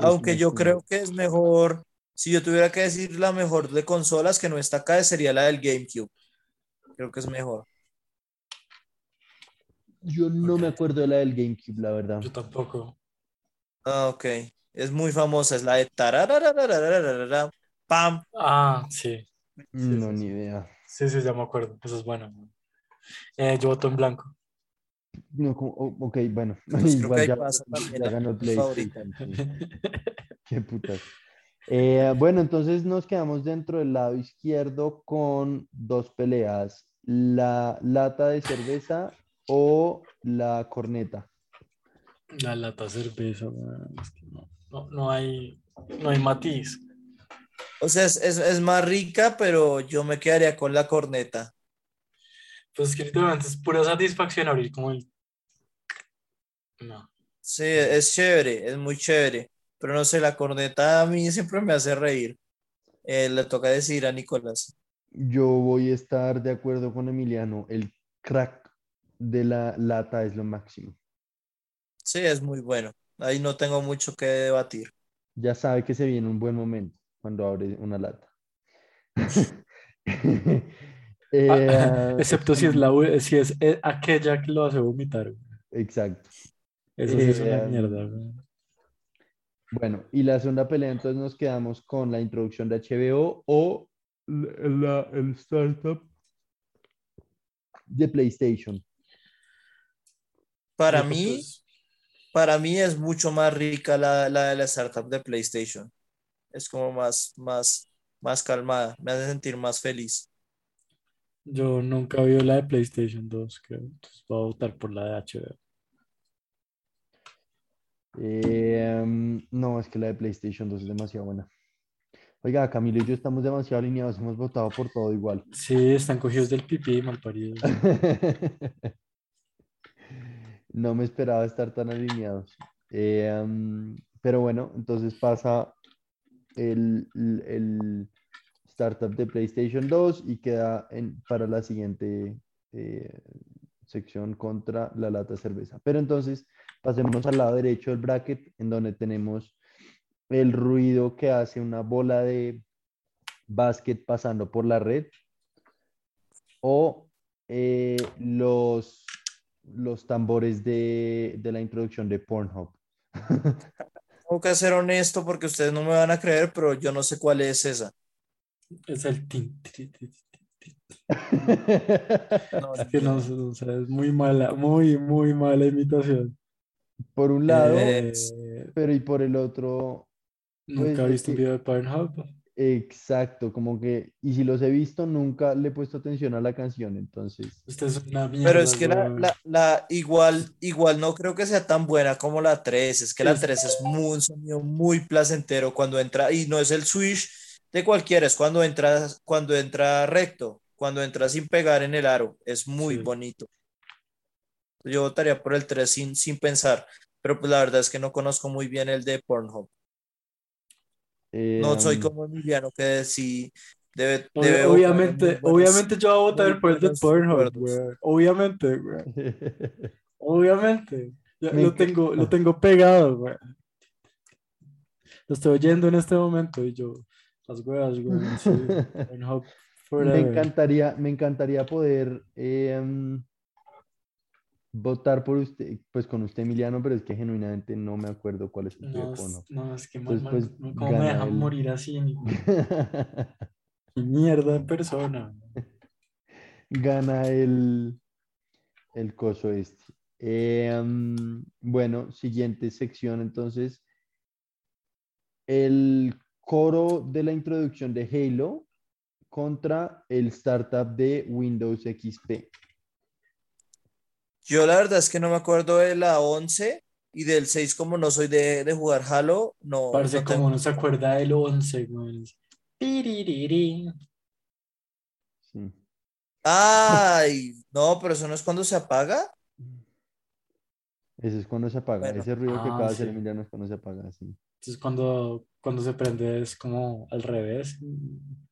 Aunque es yo mejor. creo que es mejor, si yo tuviera que decir la mejor de consolas que no está acá, sería la del GameCube. Creo que es mejor. Yo no okay. me acuerdo de la del GameCube, la verdad. Yo tampoco. Ah, ok. Es muy famosa, es la de pam. Ah, sí. No, sí, ni idea. Sí, sí, ya me acuerdo. Eso es bueno. Eh, yo voto en blanco. No, como- ok, bueno. Creo Igual que ya, pasa también ya ganó favorita. Sí. Qué putas. Eh, bueno, entonces nos quedamos dentro del lado izquierdo con dos peleas. La lata de cerveza o la corneta. La lata de cerveza, es que no, no, no hay, no hay matiz. O sea, es, es, es más rica, pero yo me quedaría con la corneta. Pues es que literalmente es pura satisfacción abrir como el. No. Sí, es chévere, es muy chévere. Pero no sé, la corneta a mí siempre me hace reír. Eh, le toca decir a Nicolás. Yo voy a estar de acuerdo con Emiliano. El crack de la lata es lo máximo. Sí, es muy bueno. Ahí no tengo mucho que debatir. Ya sabe que se viene un buen momento cuando abre una lata. Eh, Ah, excepto si es, la, u- si es eh, aquella que lo hace vomitar. Exacto. Eso sí es una Eh, mierda. güey. Bueno, y la segunda pelea, entonces nos quedamos con la introducción de HBO o la- el startup de PlayStation. Para mí, pues, para mí es mucho más rica la, la de la startup de PlayStation. Es como más, más, más calmada. Me hace sentir más feliz. yo nunca vi la de PlayStation 2, creo. Entonces voy a votar por la de HBO. Eh, um, no, es que la de PlayStation 2 es demasiado buena. Oiga, Camilo y yo estamos demasiado alineados, hemos votado por todo igual. Sí, están cogidos del pipí, malparidos. No me esperaba estar tan alineados. Eh, um, pero bueno, entonces pasa el, el- startup de PlayStation 2 y queda en, para la siguiente eh, sección contra la lata cerveza. Pero entonces pasemos al lado derecho del bracket, en donde tenemos el ruido que hace una bola de básquet pasando por la red o eh, los, los tambores de, de la introducción de Pornhub. Tengo que ser honesto porque ustedes no me van a creer, pero yo no sé cuál es esa. Es el tin, tin, tin, tin, tin. No, Es que no, sé, o sea, es muy mala, muy, muy mala imitación. por un lado, Eh, pero y por el otro, Nunca pues, he es visto un video de Pornhub. Exacto, como que, y si los he visto, nunca le he puesto atención a la canción, entonces, Usted es una mierda. Pero es que la, weón. la, la igual, igual no creo que sea tan buena como la 3. Es que la Sí. 3 es muy, un sonido muy placentero cuando entra, y no es el switch de cualquiera, es cuando entra, cuando entra recto, cuando entra sin pegar en el aro. Es muy Sí. bonito. Yo votaría por el 3 sin, sin pensar, pero pues la verdad es que no conozco muy bien el de Pornhub. Eh, No soy um, como Emiliano que sí debe, Ob- debe obviamente, obviamente yo voy a votar por el de Pornhub. Obviamente, weón. Obviamente. Ya lo tengo, lo tengo pegado, weón. Lo estoy oyendo en este momento y yo, las weas. Sí, Pornhub me encantaría, me encantaría poder eh, um, votar por usted, pues con usted, Emiliano, pero es que genuinamente no me acuerdo cuál es el No, Pornhub. no, es que Entonces, mal, pues, ¿cómo me dejan morir así? Ni, mierda de persona. Gana el, el coso este. Eh, bueno, siguiente sección entonces. El coro de la introducción de Halo contra el startup de Windows XP. Yo la verdad es que no me acuerdo de la 11 y del 6 como no soy de, de jugar Halo, no, Parece no como no se acuerda del 11, güey. Sí. Ay, no, pero eso no es cuando se apaga. Ese es cuando se apaga. Bueno. Ese ruido que Ah, acaba de hacer sí. Emiliano es cuando se apaga, sí. Entonces cuando, cuando se prende es como al revés.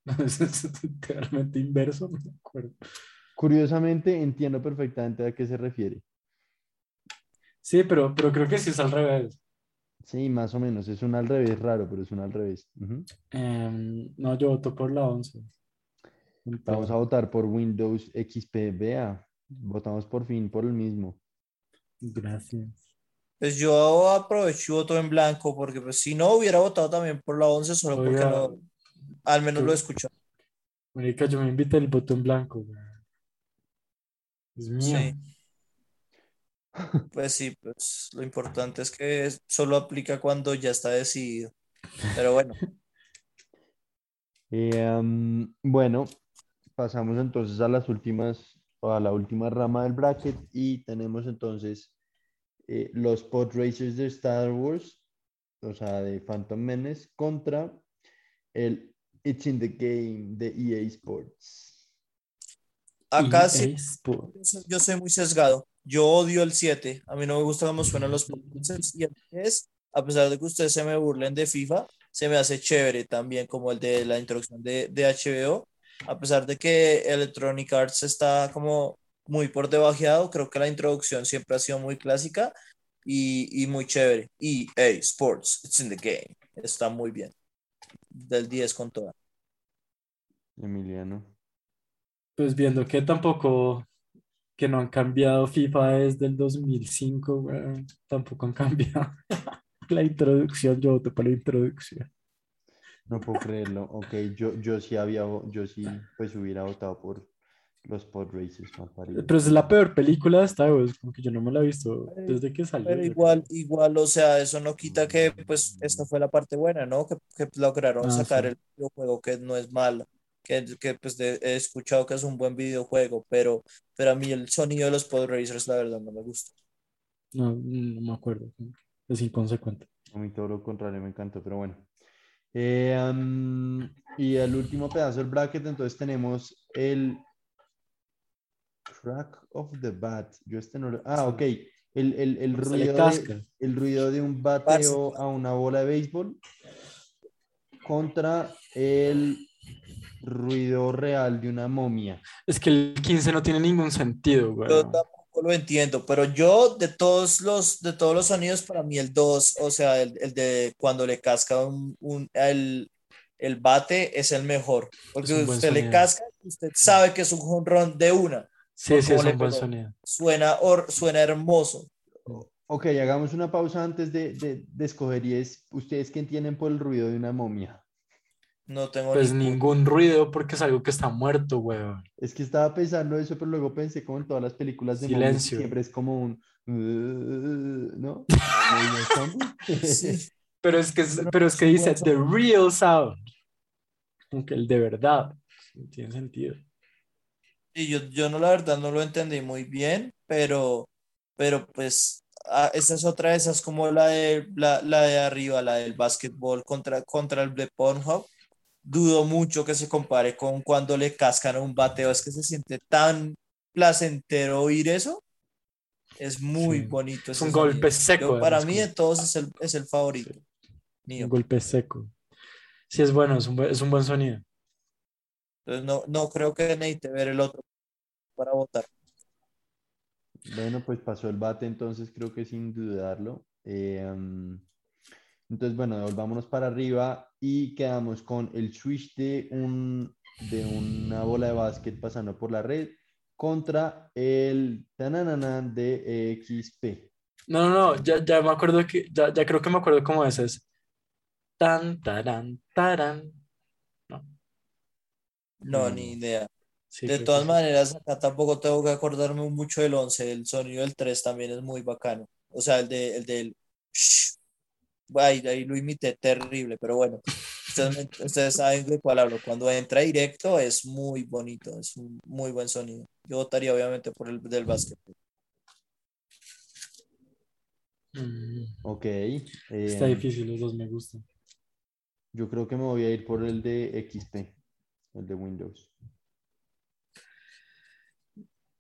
Es literalmente inverso, no me acuerdo. Curiosamente, entiendo perfectamente a qué se refiere. Sí, pero, pero creo que sí es al revés. Sí, más o menos. Es un al revés raro, pero es un al revés. Em, no, yo voto por la 11. Vamos a votar por Windows XP. Vea, votamos por fin por el mismo. Gracias. Pues yo aprovecho y voto en blanco porque pues si no hubiera votado también por la 11 solo porque al menos yo- lo escucho. Marica, yo me invité el voto en blanco, güey. Es mío. Sí. Pues sí, pues lo importante es que solo aplica cuando ya está decidido. Pero bueno, Eh, bueno, pasamos entonces a las últimas, o a la última rama del bracket y tenemos entonces eh, los pod racers de Star Wars, o sea, de Phantom Menace contra el It's in the Game de EA Sports. Acá EA sí Sports. yo soy muy sesgado. Yo odio el 7. A mí no me gusta cómo suenan los podcasts. Y el 3, a pesar de que ustedes se me burlen de FIFA, se me hace chévere también, como el de la introducción de, de HBO. A pesar de que Electronic Arts está como muy por debajeado, creo que la introducción siempre ha sido muy clásica y, y muy chévere. EA Sports, it's in the game. Está muy bien. Del 10 con toda. Emiliano. Pues viendo que tampoco, que no han cambiado FIFA desde el 2005, güey, tampoco han cambiado la introducción, yo voto por la introducción. No puedo creerlo. Ok, yo, yo sí había, yo sí, pues hubiera votado por los pod racers. mal parido. Pero es la peor película de Star Wars, como que yo no me la he visto desde que salió. Pero igual, igual, o sea, eso no quita que, pues, esta fue la parte buena, ¿no? Que, que lograron Ah, sacar sí. el videojuego, que no es malo, que, que pues, de- he escuchado que es un buen videojuego, pero, pero a mí el sonido de los Pod Racers, la verdad, no me gusta. No, no me acuerdo. Es inconsecuente. A mí todo lo contrario me encantó, pero bueno. Eh, am, y el último pedazo del bracket, entonces tenemos el Crack of the Bat. Yo este no lo... Ah, ok. El, el, el ruido de, el ruido de un bateo a una bola de béisbol contra el ruido real de una momia. Es que el 15 no tiene ningún sentido, güey. Yo tampoco lo entiendo, pero yo, de todos los, de todos los sonidos, para mí el 2, o sea, el, el de cuando le casca un, un- el, el bate es el mejor, porque usted le casca, usted sabe que es un jonrón de una, Sí, sí, ¿Cómo es un buen sonido. suena, hor- suena hermoso. Ok, hagamos una pausa antes de, de, de escoger y es, ¿ustedes qué entienden por el ruido de una momia? No tengo Pues ni ningún ruido porque es algo que está muerto, güey. Es que estaba pensando eso, pero luego pensé como en todas las películas de Silencio. siempre es como un... "Uh", ¿No? Sí. Pero es que, es- Pero es que es dice the real sound. Como que el de verdad. No tiene sentido. Y yo, yo no, la verdad, no lo entendí muy bien, pero, pero pues, ah, esa es otra de esas como la de, la, la de arriba, la del básquetbol contra, contra el de Pornhub. Dudo mucho que se compare con cuando le cascan a un bateo, es que se siente tan placentero oír eso. Es muy Sí. bonito. Es un sonido. golpe seco. Yo, para mí de todos es el, es el favorito mío. Un golpe seco. Sí, es bueno, es un, buen- es un buen sonido. Entonces no, no creo que necesite ver el otro para votar. Bueno, pues pasó el bate, entonces creo que sin dudarlo. Eh, um, entonces, bueno, volvámonos para arriba y quedamos con el switch de, un, de una bola de básquet pasando por la red contra el tanananan de XP. No, no, no, ya, ya me acuerdo que, ya, ya creo que me acuerdo cómo es. Es tan, tarán, tarán. No, Mm. ni idea. Sí, De todas que maneras, acá tampoco tengo que acordarme mucho del 11. El sonido del 3 también es muy bacano. O sea, el, de, el del... Ay, ahí lo imité terrible, pero bueno. Ustedes, saben de cuál hablo. Cuando entra directo es muy bonito, es un muy buen sonido. Yo votaría obviamente por el del básquet. Mm, Ok. Está eh, difícil, los dos me gustan. Yo creo que me voy a ir por el de XP, el de Windows.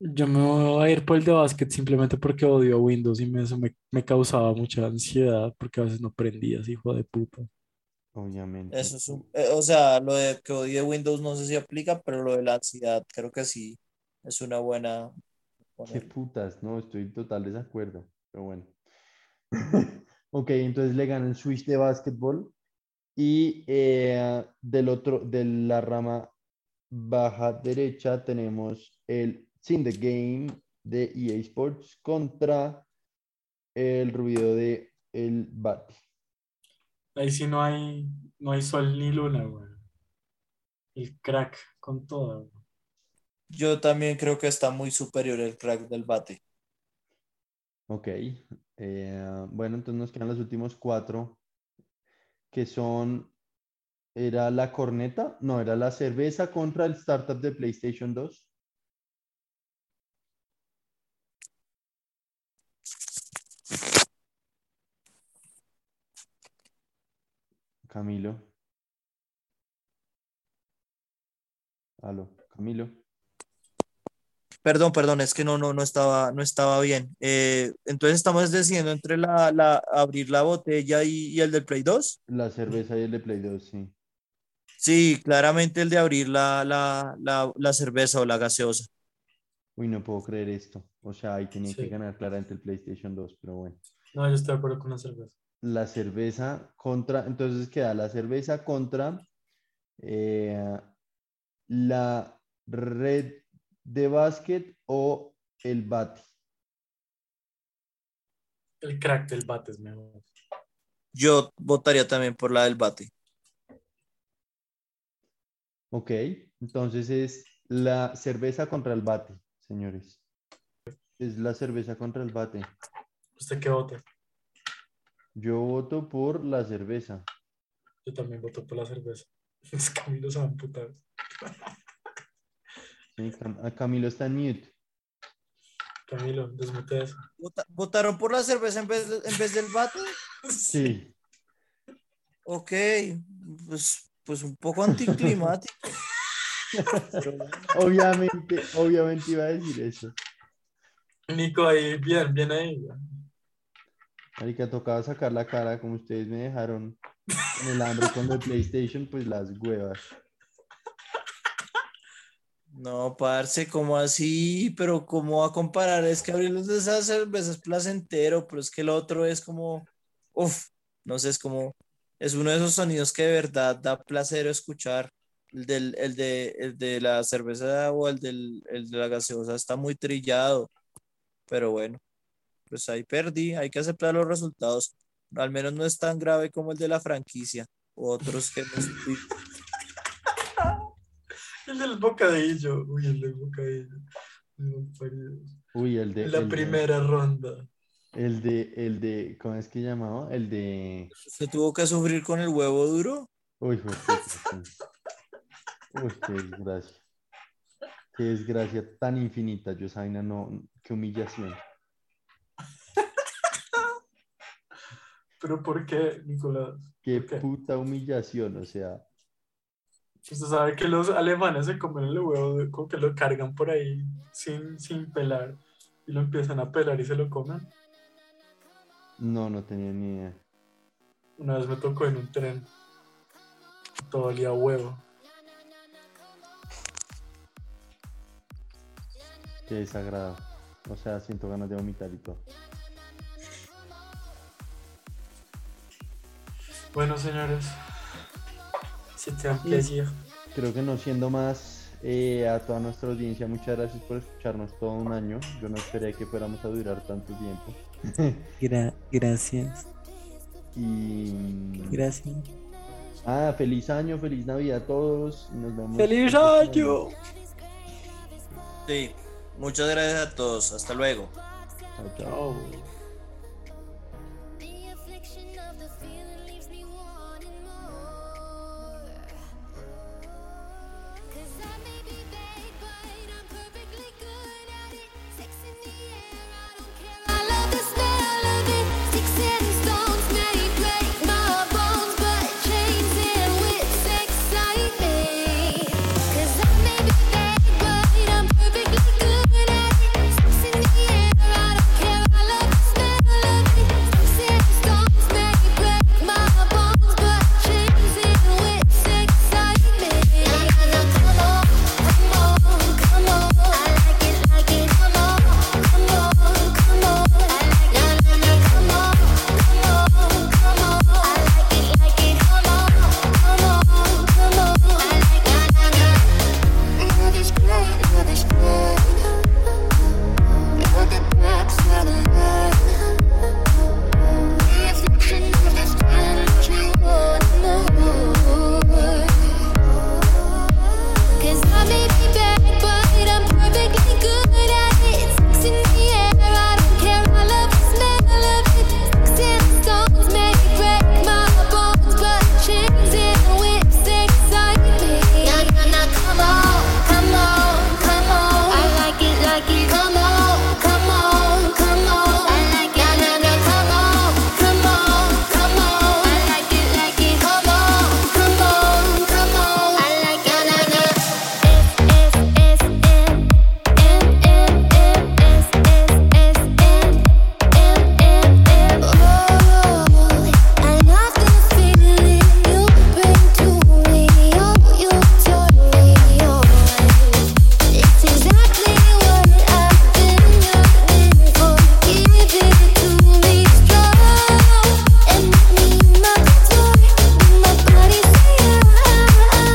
Yo me voy a ir por el de básquet simplemente porque odio Windows y me, eso me, me causaba mucha ansiedad porque a veces no prendías, hijo de puta. Obviamente. Eso es un- eh, o sea, lo de que odie Windows no sé si aplica, pero lo de la ansiedad creo que sí es una buena. Qué putas, no, estoy en total desacuerdo, pero bueno. Ok, entonces le gana el Switch de básquetbol y eh, del otro, de la rama baja derecha tenemos el Sin the Game de EA Sports contra el ruido de el Bati. Ahí sí no hay, no hay sol ni luna, güey. El crack con todo. güey. Yo también creo que está muy superior el crack del bate. Ok, eh, bueno, entonces nos quedan los últimos cuatro, que son, ¿era la corneta? No, era la cerveza contra el startup de PlayStation 2. Camilo. Aló, Camilo. Perdón, perdón, es que no, no, no estaba, no estaba bien. Eh, entonces estamos decidiendo entre la, la abrir la botella y, y el del Play 2. La cerveza y el de Play 2, sí. Sí, claramente el de abrir la, la, la, la cerveza o la gaseosa. Uy, no puedo creer esto. O sea, ahí tenía que ganar claramente el PlayStation 2, pero bueno. No, yo estoy de acuerdo con la cerveza. La cerveza contra, entonces queda la cerveza contra eh, la red de básquet o el bate. El crack del bate es mejor. Yo votaría también por la del bate. Ok, entonces es la cerveza contra el bate, señores. Es la cerveza contra el bate. ¿Usted qué vota? Yo voto por la cerveza. Yo también voto por la cerveza. Es Camilo se va a amputar. Sí, Cam- ah, Camilo está en mute. Camilo, desmute eso. ¿Vota- ¿Votaron por la cerveza en vez, de- en vez del bate? Sí, Ok, pues, pues un poco anticlimático. Obviamente, obviamente iba a decir eso. Nico, ahí, bien, bien ahí. Marica, tocaba sacar la cara como ustedes me dejaron en el hambre con el PlayStation, pues las huevas. No, parce, ¿cómo así? Pero ¿cómo va a comparar? Es que abrirlos de esas cervezas es placentero, pero es que el otro es como, uff, no sé, es como, es uno de esos sonidos que de verdad da placer escuchar. El, del, el, de, el de la cerveza o el, del, el de la gaseosa está muy trillado, pero bueno, pues ahí perdí, hay que aceptar los resultados. Al menos no es tan grave como el de la franquicia, otros que no estoy- El del bocadillo. Uy, el del bocadillo. Uy, el de. La el de- primera ronda. el de, el de, ¿cómo es que llamaba? El de. ¿Usted tuvo que sufrir con el huevo duro? Uy. Uy, qué desgracia. Qué desgracia tan infinita, Josaina, no, qué humillación. ¿Pero por qué, Nicolás? Qué puta humillación, o sea. Usted sabe que los alemanes se comen el huevo, como que lo cargan por ahí sin, sin pelar y lo empiezan a pelar y se lo comen. No, no tenía ni idea. Una vez me tocó en un tren. Todo olía huevo. Qué desagrado. O sea, siento ganas de vomitar y todo. Bueno, señores. C'était un plaisir. Creo que no siendo más eh, a toda nuestra audiencia, muchas gracias por escucharnos todo un año. Yo no esperé que fuéramos a durar tanto tiempo. gracias. Y. Gracias. Ah, feliz año, feliz Navidad a todos. Nos vemos. ¡Feliz año! Sí, muchas gracias a todos. Hasta luego. Chao, chao.